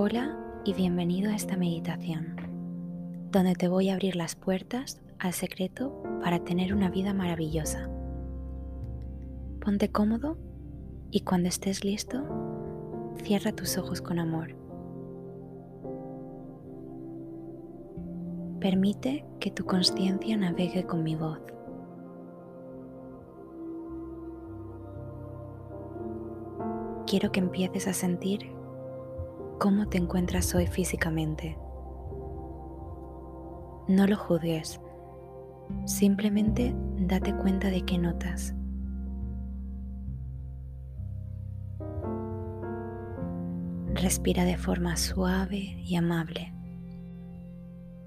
Hola y bienvenido a esta meditación, donde te voy a abrir las puertas al secreto para tener una vida maravillosa. Ponte cómodo y cuando estés listo, cierra tus ojos con amor. Permite que tu conciencia navegue con mi voz. Quiero que empieces a sentir cómo te encuentras hoy físicamente. No lo juzgues, simplemente date cuenta de qué notas. Respira de forma suave y amable,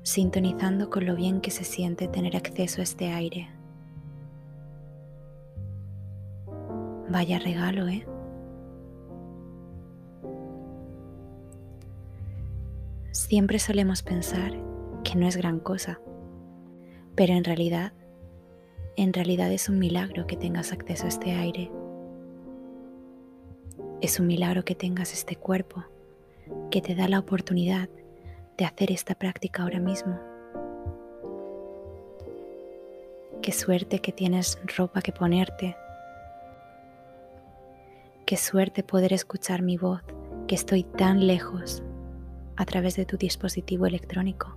sintonizando con lo bien que se siente tener acceso a este aire. Vaya regalo, ¿eh? Siempre solemos pensar que no es gran cosa, pero en realidad, en realidad es un milagro que tengas acceso a este aire. Es un milagro que tengas este cuerpo que te da la oportunidad de hacer esta práctica ahora mismo. Qué suerte que tienes ropa que ponerte. Qué suerte poder escuchar mi voz, que estoy tan lejos a través de tu dispositivo electrónico.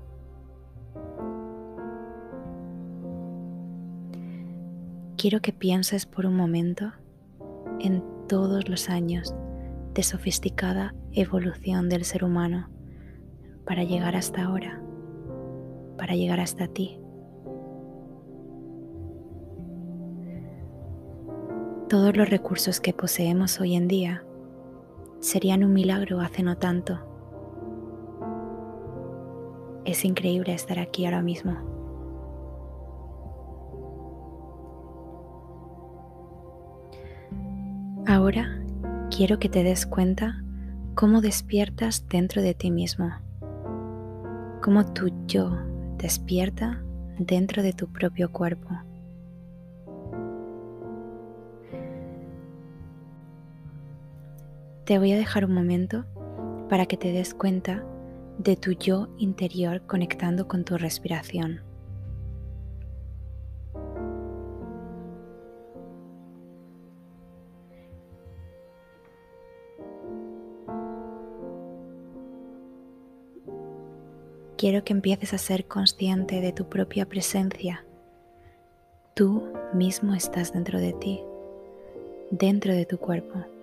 Quiero que pienses por un momento en todos los años de sofisticada evolución del ser humano para llegar hasta ahora, para llegar hasta ti. Todos los recursos que poseemos hoy en día serían un milagro hace no tanto es increíble estar aquí ahora mismo. Ahora quiero que te des cuenta cómo despiertas dentro de ti mismo, cómo tu yo despierta dentro de tu propio cuerpo. Te voy a dejar un momento para que te des cuenta de tu yo interior conectando con tu respiración. Quiero que empieces a ser consciente de tu propia presencia. Tú mismo estás dentro de ti, dentro de tu cuerpo.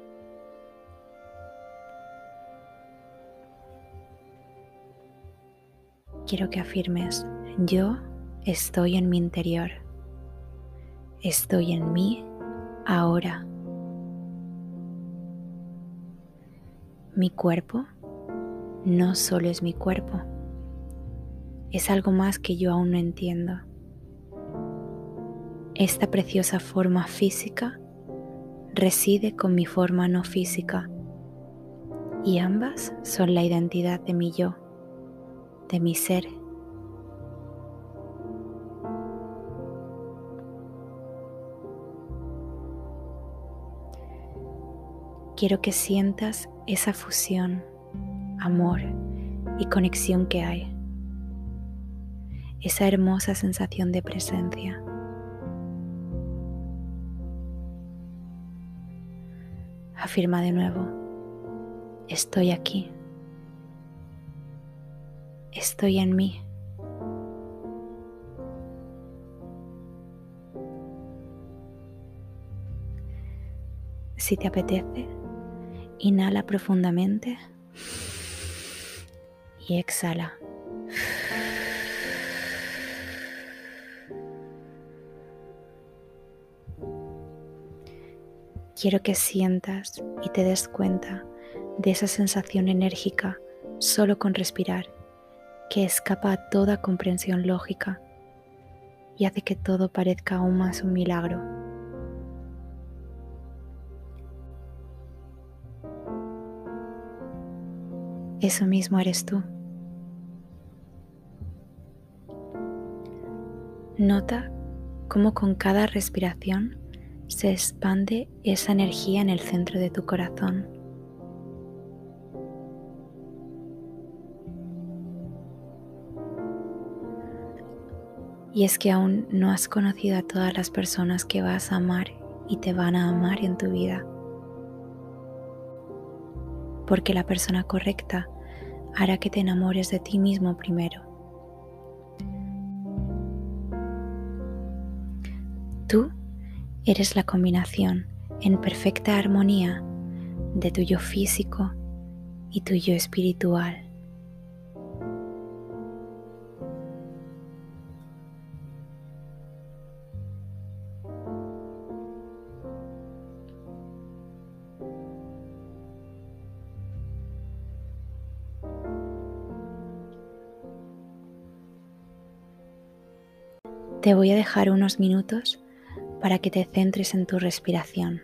Quiero que afirmes, yo estoy en mi interior, estoy en mí ahora. Mi cuerpo no solo es mi cuerpo, es algo más que yo aún no entiendo. Esta preciosa forma física reside con mi forma no física y ambas son la identidad de mi yo de mi ser. Quiero que sientas esa fusión, amor y conexión que hay. Esa hermosa sensación de presencia. Afirma de nuevo, estoy aquí estoy en mí. Si te apetece, inhala profundamente y exhala. Quiero que sientas y te des cuenta de esa sensación enérgica solo con respirar que escapa a toda comprensión lógica y hace que todo parezca aún más un milagro. Eso mismo eres tú. Nota cómo con cada respiración se expande esa energía en el centro de tu corazón Y es que aún no has conocido a todas las personas que vas a amar y te van a amar en tu vida. Porque la persona correcta hará que te enamores de ti mismo primero. Tú eres la combinación en perfecta armonía de tu yo físico y tu yo espiritual. Te voy a dejar unos minutos para que te centres en tu respiración.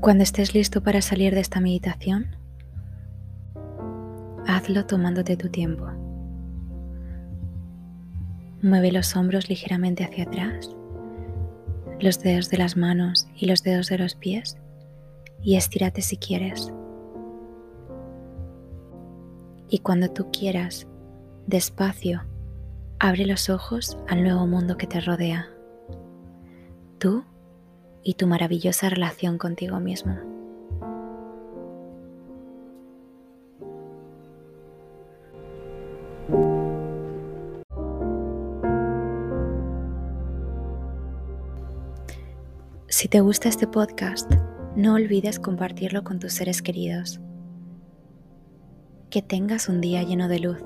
Cuando estés listo para salir de esta meditación, hazlo tomándote tu tiempo. Mueve los hombros ligeramente hacia atrás, los dedos de las manos y los dedos de los pies y estírate si quieres. Y cuando tú quieras, despacio, abre los ojos al nuevo mundo que te rodea. Tú y tu maravillosa relación contigo mismo. Si te gusta este podcast, no olvides compartirlo con tus seres queridos. Que tengas un día lleno de luz.